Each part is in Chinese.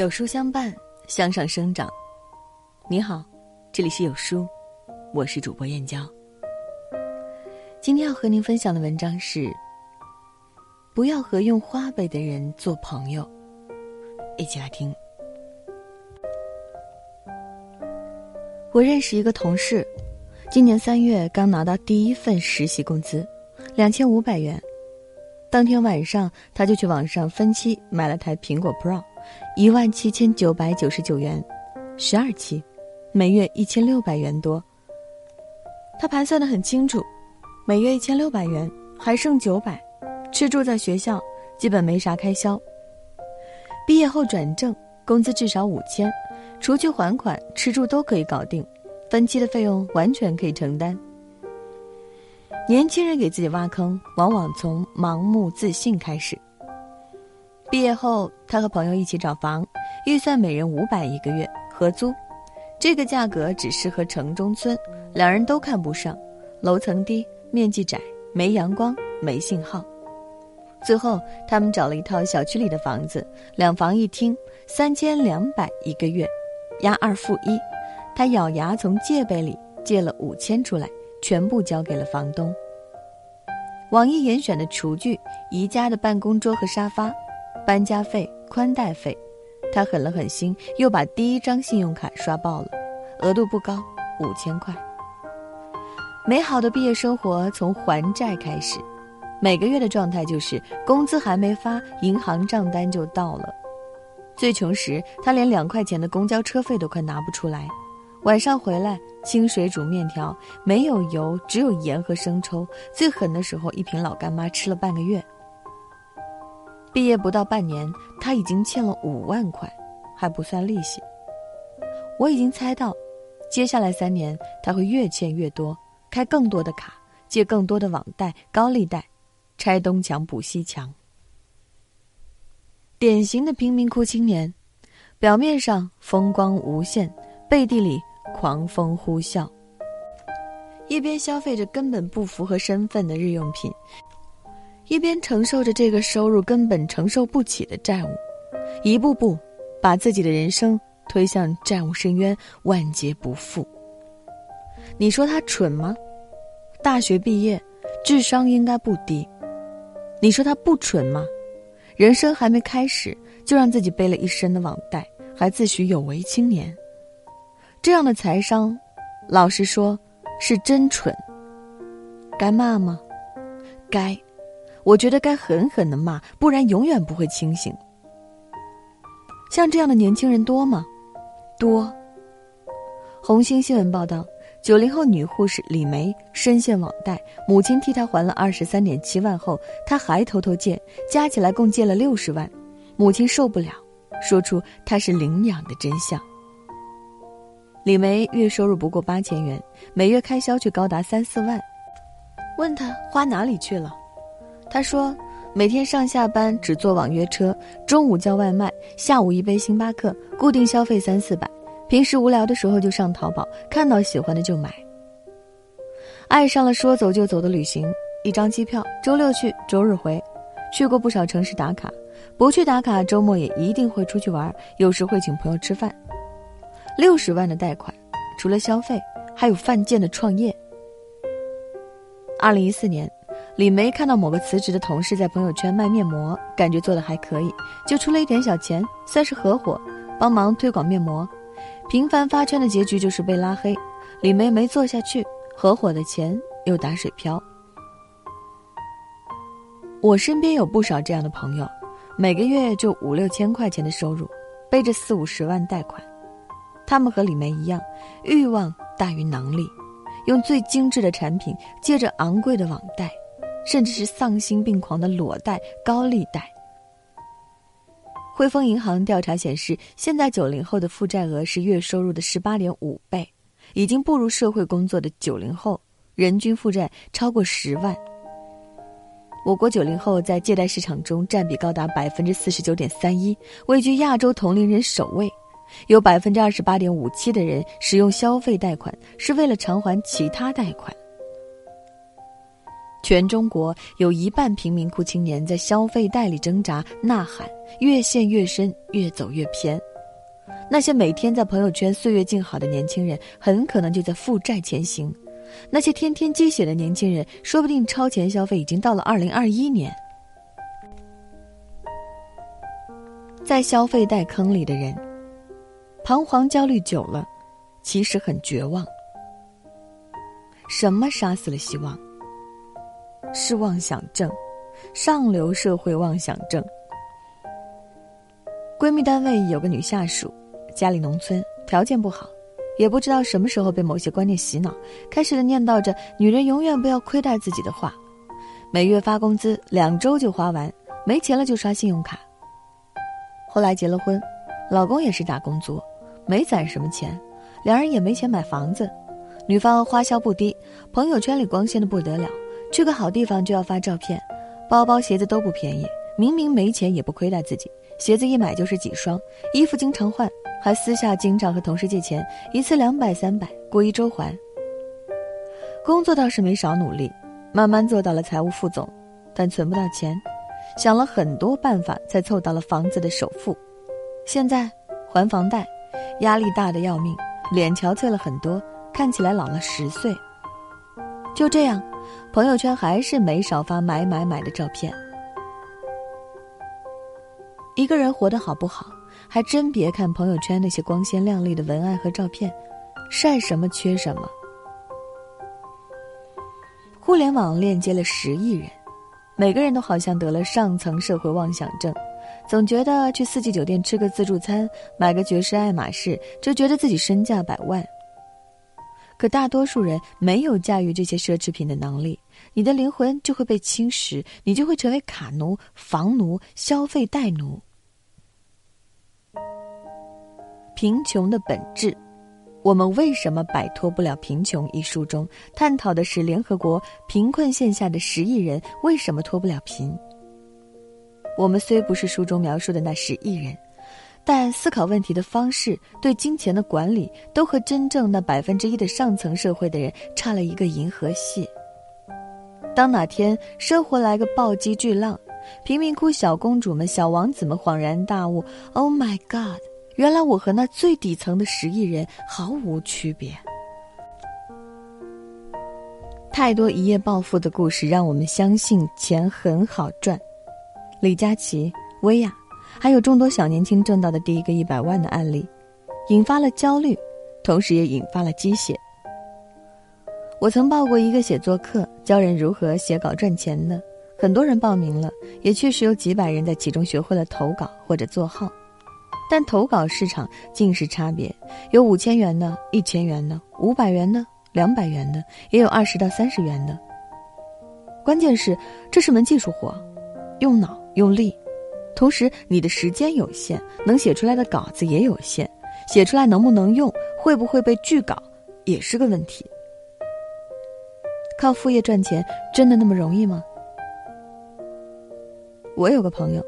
有书相伴，向上生长。你好，这里是有书，我是主播燕娇。今天要和您分享的文章是：不要和用花呗的人做朋友。一起来听。我认识一个同事，今年三月刚拿到第一份实习工资，两千五百元。当天晚上，他就去网上分期买了台苹果 Pro。一万七千九百九十九元，十二期，每月一千六百元多。他盘算的很清楚，每月一千六百元，还剩九百，吃住在学校基本没啥开销。毕业后转正，工资至少五千，除去还款，吃住都可以搞定，分期的费用完全可以承担。年轻人给自己挖坑，往往从盲目自信开始。毕业后，他和朋友一起找房，预算每人五百一个月合租，这个价格只适合城中村，两人都看不上，楼层低，面积窄，没阳光，没信号。最后，他们找了一套小区里的房子，两房一厅，三千两百一个月，押二付一，他咬牙从借呗里借了五千出来，全部交给了房东。网易严选的厨具，宜家的办公桌和沙发。搬家费、宽带费，他狠了狠心，又把第一张信用卡刷爆了，额度不高，五千块。美好的毕业生活从还债开始，每个月的状态就是工资还没发，银行账单就到了。最穷时，他连两块钱的公交车费都快拿不出来，晚上回来清水煮面条，没有油，只有盐和生抽。最狠的时候，一瓶老干妈吃了半个月。毕业不到半年，他已经欠了五万块，还不算利息。我已经猜到，接下来三年他会越欠越多，开更多的卡，借更多的网贷、高利贷，拆东墙补西墙。典型的贫民窟青年，表面上风光无限，背地里狂风呼啸，一边消费着根本不符合身份的日用品。一边承受着这个收入根本承受不起的债务，一步步把自己的人生推向债务深渊，万劫不复。你说他蠢吗？大学毕业，智商应该不低。你说他不蠢吗？人生还没开始，就让自己背了一身的网贷，还自诩有为青年。这样的财商，老实说，是真蠢。该骂吗？该。我觉得该狠狠的骂，不然永远不会清醒。像这样的年轻人多吗？多。红星新闻报道，九零后女护士李梅深陷网贷，母亲替她还了二十三点七万后，她还偷偷借，加起来共借了六十万。母亲受不了，说出她是领养的真相。李梅月收入不过八千元，每月开销却高达三四万。问她花哪里去了？他说：“每天上下班只坐网约车，中午叫外卖，下午一杯星巴克，固定消费三四百。平时无聊的时候就上淘宝，看到喜欢的就买。爱上了说走就走的旅行，一张机票，周六去，周日回，去过不少城市打卡。不去打卡，周末也一定会出去玩，有时会请朋友吃饭。六十万的贷款，除了消费，还有犯贱的创业。二零一四年。”李梅看到某个辞职的同事在朋友圈卖面膜，感觉做的还可以，就出了一点小钱，算是合伙，帮忙推广面膜。频繁发圈的结局就是被拉黑，李梅没做下去，合伙的钱又打水漂。我身边有不少这样的朋友，每个月就五六千块钱的收入，背着四五十万贷款。他们和李梅一样，欲望大于能力，用最精致的产品，借着昂贵的网贷。甚至是丧心病狂的裸贷、高利贷。汇丰银行调查显示，现在九零后的负债额是月收入的十八点五倍，已经步入社会工作的九零后，人均负债超过十万。我国九零后在借贷市场中占比高达百分之四十九点三一，位居亚洲同龄人首位。有百分之二十八点五七的人使用消费贷款是为了偿还其他贷款。全中国有一半贫民窟青年在消费贷里挣扎呐喊，越陷越深，越走越偏。那些每天在朋友圈岁月静好的年轻人，很可能就在负债前行；那些天天积血的年轻人，说不定超前消费已经到了二零二一年。在消费贷坑里的人，彷徨焦虑久了，其实很绝望。什么杀死了希望？是妄想症，上流社会妄想症。闺蜜单位有个女下属，家里农村，条件不好，也不知道什么时候被某些观念洗脑，开始了念叨着“女人永远不要亏待自己”的话。每月发工资，两周就花完，没钱了就刷信用卡。后来结了婚，老公也是打工族，没攒什么钱，两人也没钱买房子。女方花销不低，朋友圈里光鲜的不得了，去个好地方就要发照片，包包鞋子都不便宜，明明没钱也不亏待自己，鞋子一买就是几双，衣服经常换，还私下经常和同事借钱，一次两百三百，过一周还。工作倒是没少努力，慢慢做到了财务副总，但存不到钱。想了很多办法，才凑到了房子的首付。现在还房贷，压力大的要命，脸憔悴了很多，看起来老了十岁。就这样，朋友圈还是没少发买买买的照片。一个人活得好不好，还真别看朋友圈那些光鲜亮丽的文案和照片，晒什么缺什么。互联网链接了十亿人。每个人都好像得了上层社会妄想症，总觉得去四季酒店吃个自助餐、买个爵士爱马仕，就觉得自己身价百万。可大多数人没有驾驭这些奢侈品的能力，你的灵魂就会被侵蚀，你就会成为卡奴、房奴、消费代奴。贫穷的本质。我们为什么摆脱不了贫穷？一书中探讨的是联合国贫困线下的十亿人为什么脱不了贫。我们虽不是书中描述的那十亿人，但思考问题的方式、对金钱的管理，都和真正那百分之一的上层社会的人差了一个银河系。当哪天生活来个暴击巨浪，贫民窟小公主们、小王子们恍然大悟：“Oh my God！” 原来我和那最底层的十亿人毫无区别。太多一夜暴富的故事让我们相信钱很好赚。李佳琦、薇娅，还有众多小年轻挣到的第一个一百万的案例，引发了焦虑，同时也引发了鸡血。我曾报过一个写作课，教人如何写稿赚钱的，很多人报名了，也确实有几百人在其中学会了投稿或者做号。但投稿市场尽是差别，有五千元的、一千元的、五百元的、两百元的，也有二十到三十元的。关键是这是门技术活，用脑用力，同时你的时间有限，能写出来的稿子也有限，写出来能不能用，会不会被拒稿，也是个问题。靠副业赚钱真的那么容易吗？我有个朋友，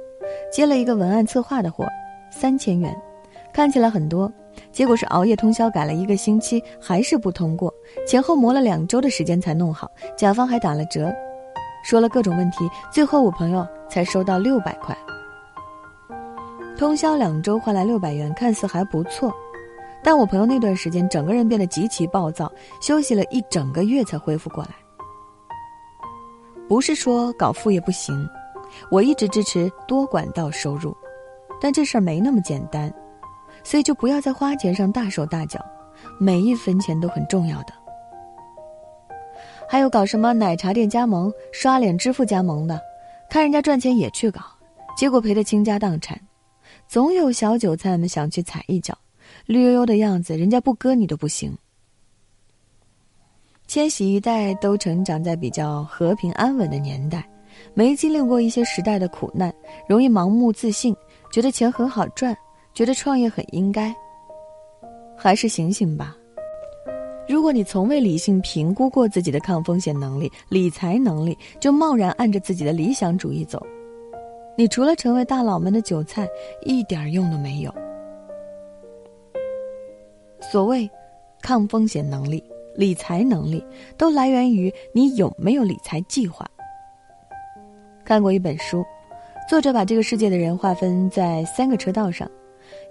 接了一个文案策划的活。三千元，看起来很多，结果是熬夜通宵改了一个星期，还是不通过。前后磨了两周的时间才弄好，甲方还打了折，说了各种问题，最后我朋友才收到六百块。通宵两周换来六百元，看似还不错，但我朋友那段时间整个人变得极其暴躁，休息了一整个月才恢复过来。不是说搞副业不行，我一直支持多管道收入。但这事儿没那么简单，所以就不要在花钱上大手大脚，每一分钱都很重要的。还有搞什么奶茶店加盟、刷脸支付加盟的，看人家赚钱也去搞，结果赔得倾家荡产。总有小韭菜们想去踩一脚，绿油油的样子，人家不割你都不行。千禧一代都成长在比较和平安稳的年代，没经历过一些时代的苦难，容易盲目自信。觉得钱很好赚，觉得创业很应该，还是醒醒吧。如果你从未理性评估过自己的抗风险能力、理财能力，就贸然按着自己的理想主义走，你除了成为大佬们的韭菜，一点用都没有。所谓抗风险能力、理财能力，都来源于你有没有理财计划。看过一本书。作者把这个世界的人划分在三个车道上，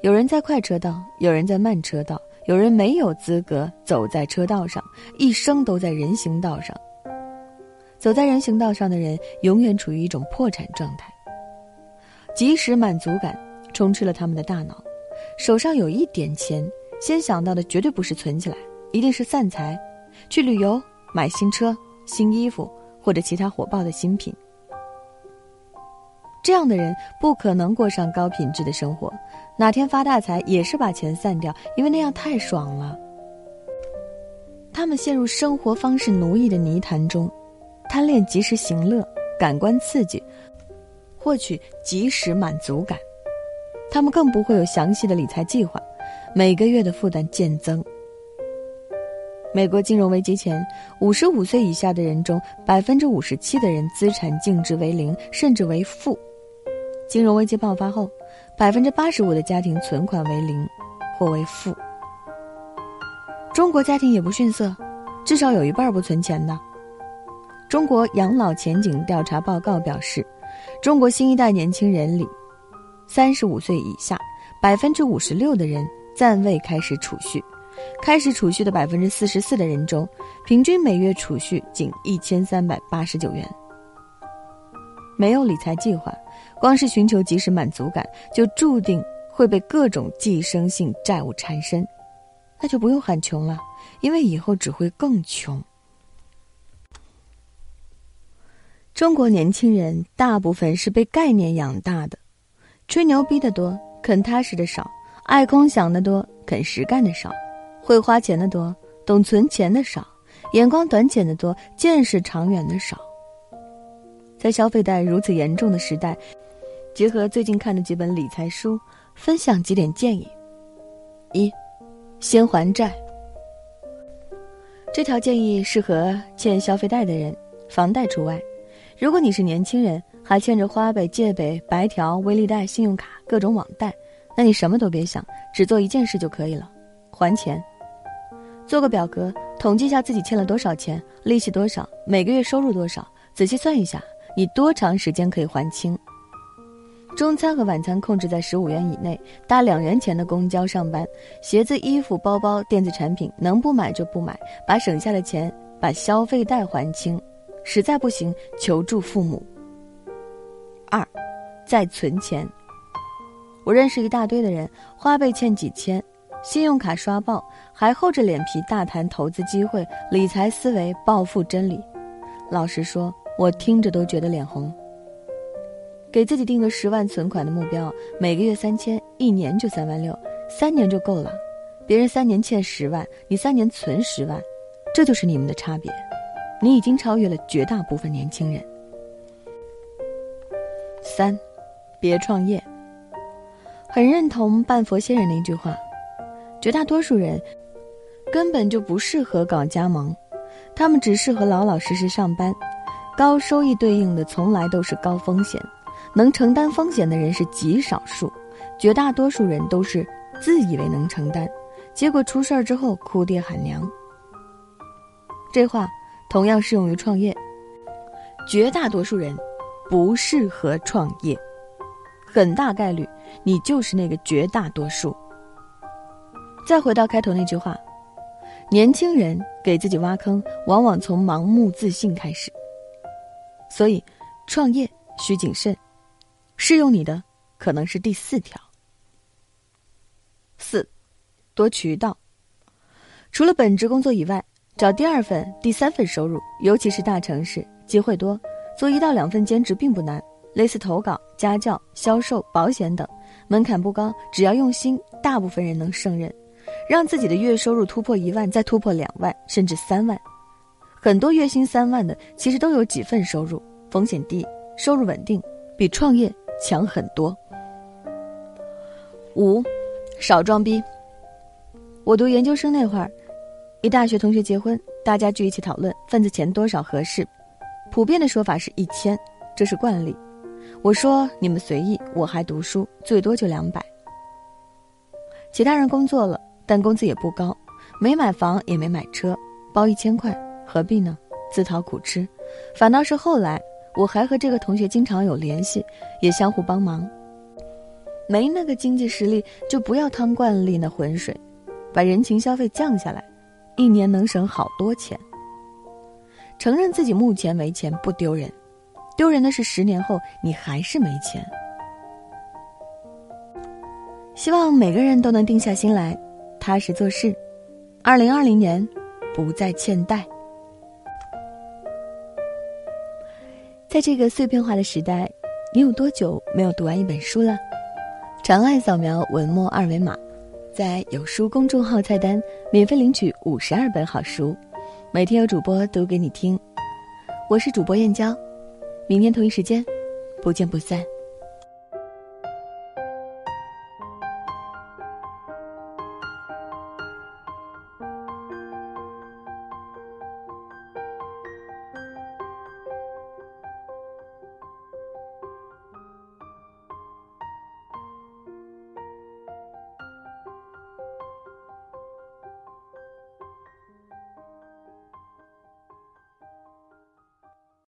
有人在快车道，有人在慢车道，有人没有资格走在车道上，一生都在人行道上。走在人行道上的人，永远处于一种破产状态。即时满足感充斥了他们的大脑，手上有一点钱，先想到的绝对不是存起来，一定是散财，去旅游、买新车、新衣服或者其他火爆的新品。这样的人不可能过上高品质的生活，哪天发大财也是把钱散掉，因为那样太爽了。他们陷入生活方式奴役的泥潭中。贪恋及时行乐、感官刺激，获取及时满足感，他们更不会有详细的理财计划，每个月的负担渐增。美国金融危机前，五十五岁以下的人中，百分之五十七的人资产净值为零，甚至为负；金融危机爆发后，百分之八十五的家庭存款为零或为负。中国家庭也不逊色，至少有一半不存钱的。中国养老前景调查报告表示，中国新一代年轻人里，三十五岁以下，百分之五十六的人暂未开始储蓄，开始储蓄的百分之四十四的人中，平均每月储蓄仅一千三百八十九元。没有理财计划，光是寻求及时满足感，就注定会被各种寄生性债务缠身，那就不用喊穷了，因为以后只会更穷。中国年轻人大部分是被概念养大的，吹牛逼的多，肯踏实的少；爱空想的多，肯实干的少；会花钱的多，懂存钱的少；眼光短浅的多，见识长远的少。在消费贷如此严重的时代，结合最近看的几本理财书，分享几点建议：一，先还债。这条建议适合欠消费贷的人，房贷除外。如果你是年轻人，还欠着花呗、借呗、白条、微粒贷、信用卡各种网贷，那你什么都别想，只做一件事就可以了：还钱。做个表格，统计一下自己欠了多少钱，利息多少，每个月收入多少，仔细算一下，你多长时间可以还清？中餐和晚餐控制在十五元以内，搭两元钱的公交上班，鞋子、衣服、包包、电子产品能不买就不买，把省下的钱把消费贷还清。实在不行，求助父母。二，再存钱。我认识一大堆的人，花呗欠几千，信用卡刷爆，还厚着脸皮大谈投资机会、理财思维、暴富真理。老实说，我听着都觉得脸红。给自己定个十万存款的目标，每个月三千，一年就三万六，三年就够了。别人三年欠十万，你三年存十万，这就是你们的差别。你已经超越了绝大部分年轻人。三，别创业。很认同半佛仙人的一句话：绝大多数人根本就不适合搞加盟，他们只适合老老实实上班。高收益对应的从来都是高风险，能承担风险的人是极少数，绝大多数人都是自以为能承担，结果出事儿之后哭爹喊娘。这话。同样适用于创业，绝大多数人不适合创业，很大概率你就是那个绝大多数。再回到开头那句话，年轻人给自己挖坑，往往从盲目自信开始。所以，创业需谨慎。适用你的可能是第四条。四，多渠道。除了本职工作以外。找第二份、第三份收入，尤其是大城市，机会多，做一到两份兼职并不难，类似投稿、家教、销售、保险等，门槛不高，只要用心，大部分人能胜任。让自己的月收入突破一万，再突破两万，甚至三万。很多月薪三万的，其实都有几份收入，风险低，收入稳定，比创业强很多。五，少装逼。我读研究生那会儿。一大学同学结婚，大家聚一起讨论份子钱多少合适，普遍的说法是一千，这是惯例。我说你们随意，我还读书，最多就两百。其他人工作了，但工资也不高，没买房也没买车，包一千块，何必呢？自讨苦吃。反倒是后来，我还和这个同学经常有联系，也相互帮忙。没那个经济实力，就不要趟惯例那浑水，把人情消费降下来，一年能省好多钱。承认自己目前没钱不丢人，丢人的是十年后你还是没钱。希望每个人都能定下心来，踏实做事。二零二零年，不再欠贷。在这个碎片化的时代，你有多久没有读完一本书了？长按扫描文末二维码，在有书公众号菜单免费领取五十二本好书，每天有主播读给你听。我是主播燕娇，明天同一时间，不见不散。